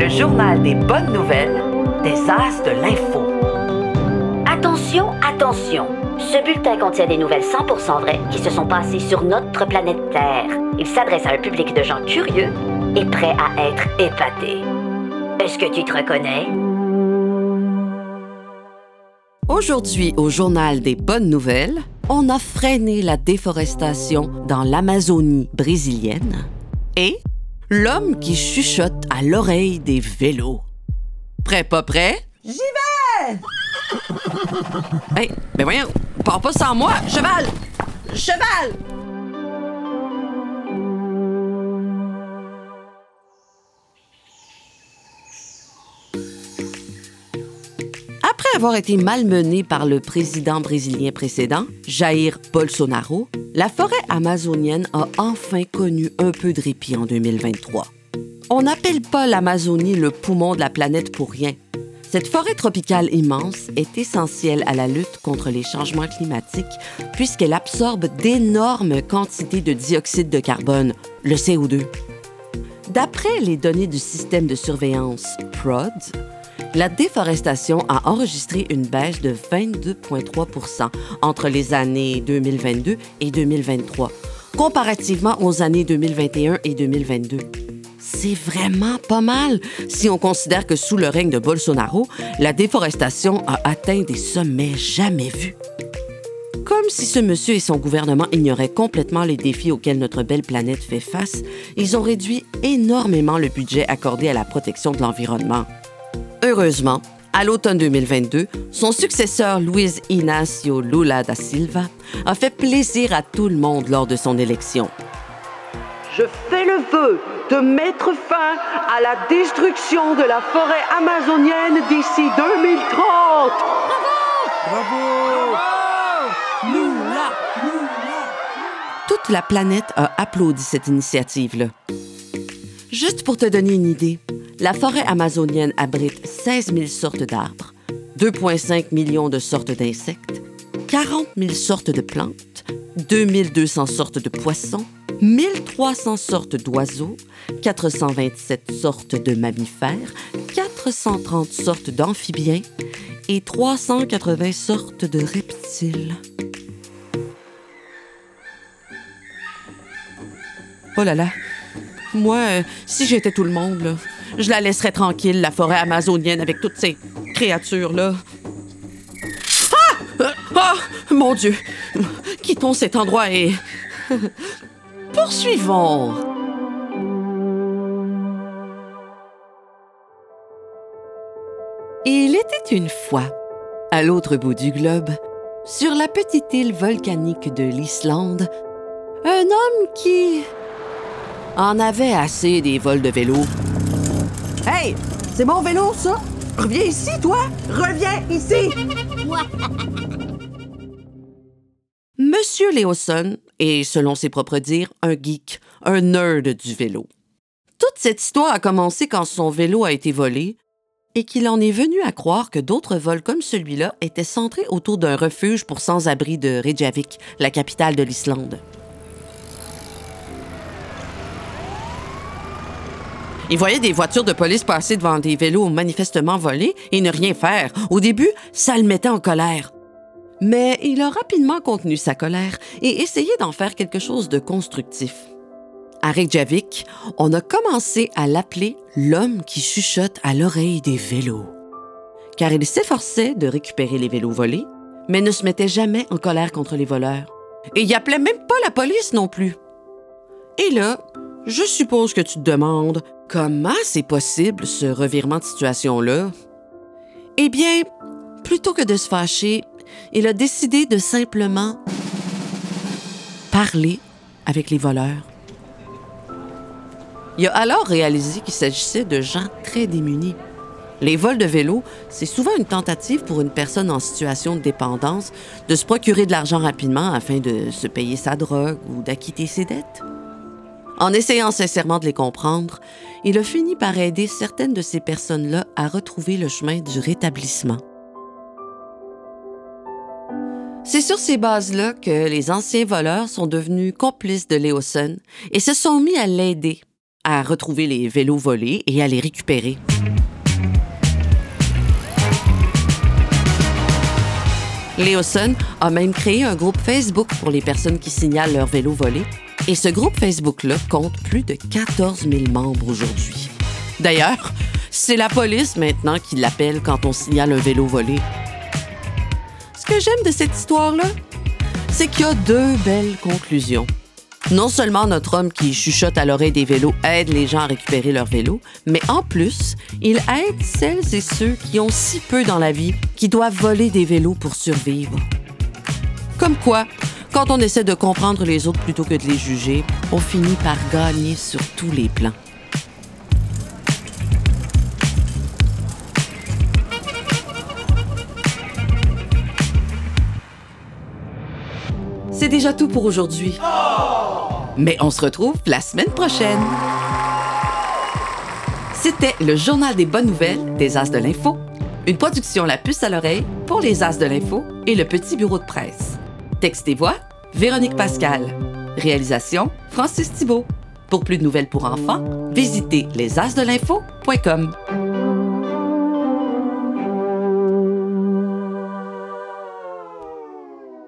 le journal des bonnes nouvelles des As de l'info. Attention, attention. Ce bulletin contient des nouvelles 100% vraies qui se sont passées sur notre planète Terre. Il s'adresse à un public de gens curieux et prêts à être épatés. Est-ce que tu te reconnais? Aujourd'hui, au journal des bonnes nouvelles, on a freiné la déforestation dans l'Amazonie brésilienne et l'homme qui chuchote à l'oreille des vélos. Prêt, pas prêt? J'y vais! Hey, ben voyons, pars pas sans moi! Cheval! Cheval! Après avoir été malmenée par le président brésilien précédent, Jair Bolsonaro, la forêt amazonienne a enfin connu un peu de répit en 2023. On n'appelle pas l'Amazonie le poumon de la planète pour rien. Cette forêt tropicale immense est essentielle à la lutte contre les changements climatiques puisqu'elle absorbe d'énormes quantités de dioxyde de carbone, le CO2. D'après les données du système de surveillance PROD, la déforestation a enregistré une baisse de 22,3% entre les années 2022 et 2023, comparativement aux années 2021 et 2022. C'est vraiment pas mal si on considère que sous le règne de Bolsonaro, la déforestation a atteint des sommets jamais vus. Comme si ce monsieur et son gouvernement ignoraient complètement les défis auxquels notre belle planète fait face, ils ont réduit énormément le budget accordé à la protection de l'environnement. Heureusement, à l'automne 2022, son successeur Luiz Inácio Lula da Silva a fait plaisir à tout le monde lors de son élection. Je fais le vœu de mettre fin à la destruction de la forêt amazonienne d'ici 2030. Toute la planète a applaudi cette initiative-là. Juste pour te donner une idée, la forêt amazonienne abrite 16 000 sortes d'arbres, 2,5 millions de sortes d'insectes, 40 000 sortes de plantes, 2200 sortes de poissons, 1300 sortes d'oiseaux, 427 sortes de mammifères, 430 sortes d'amphibiens et 380 sortes de reptiles. Oh là là, moi, euh, si j'étais tout le monde, je la laisserais tranquille, la forêt amazonienne, avec toutes ces créatures-là. Ah! Euh, Ah! Mon Dieu! Quittons cet endroit et... Poursuivons! Il était une fois, à l'autre bout du globe, sur la petite île volcanique de l'Islande, un homme qui en avait assez des vols de vélo. Hey, c'est mon vélo, ça? Reviens ici, toi! Reviens ici! Monsieur Léoson est, selon ses propres dires, un geek, un nerd du vélo. Toute cette histoire a commencé quand son vélo a été volé et qu'il en est venu à croire que d'autres vols comme celui-là étaient centrés autour d'un refuge pour sans-abri de Reykjavik, la capitale de l'Islande. Il voyait des voitures de police passer devant des vélos manifestement volés et ne rien faire. Au début, ça le mettait en colère. Mais il a rapidement contenu sa colère et essayé d'en faire quelque chose de constructif. À Reykjavik, on a commencé à l'appeler l'homme qui chuchote à l'oreille des vélos. Car il s'efforçait de récupérer les vélos volés, mais ne se mettait jamais en colère contre les voleurs. Et il appelait même pas la police non plus. Et là, je suppose que tu te demandes comment c'est possible ce revirement de situation-là? Eh bien, plutôt que de se fâcher, il a décidé de simplement parler avec les voleurs. Il a alors réalisé qu'il s'agissait de gens très démunis. Les vols de vélo, c'est souvent une tentative pour une personne en situation de dépendance de se procurer de l'argent rapidement afin de se payer sa drogue ou d'acquitter ses dettes. En essayant sincèrement de les comprendre, il a fini par aider certaines de ces personnes-là à retrouver le chemin du rétablissement. C'est sur ces bases-là que les anciens voleurs sont devenus complices de Léoson et se sont mis à l'aider à retrouver les vélos volés et à les récupérer. Léoson a même créé un groupe Facebook pour les personnes qui signalent leur vélo volé. Et ce groupe Facebook-là compte plus de 14 000 membres aujourd'hui. D'ailleurs, c'est la police maintenant qui l'appelle quand on signale un vélo volé. Ce que j'aime de cette histoire-là, c'est qu'il y a deux belles conclusions. Non seulement notre homme qui chuchote à l'oreille des vélos aide les gens à récupérer leur vélo, mais en plus, il aide celles et ceux qui ont si peu dans la vie qui doivent voler des vélos pour survivre. Comme quoi, quand on essaie de comprendre les autres plutôt que de les juger, on finit par gagner sur tous les plans. C'est déjà tout pour aujourd'hui. Mais on se retrouve la semaine prochaine. C'était le journal des bonnes nouvelles des As de l'Info, une production La Puce à l'oreille pour les As de l'Info et le Petit Bureau de presse. Texte et voix, Véronique Pascal. Réalisation, Francis Thibault. Pour plus de nouvelles pour enfants, visitez lesasdelinfo.com.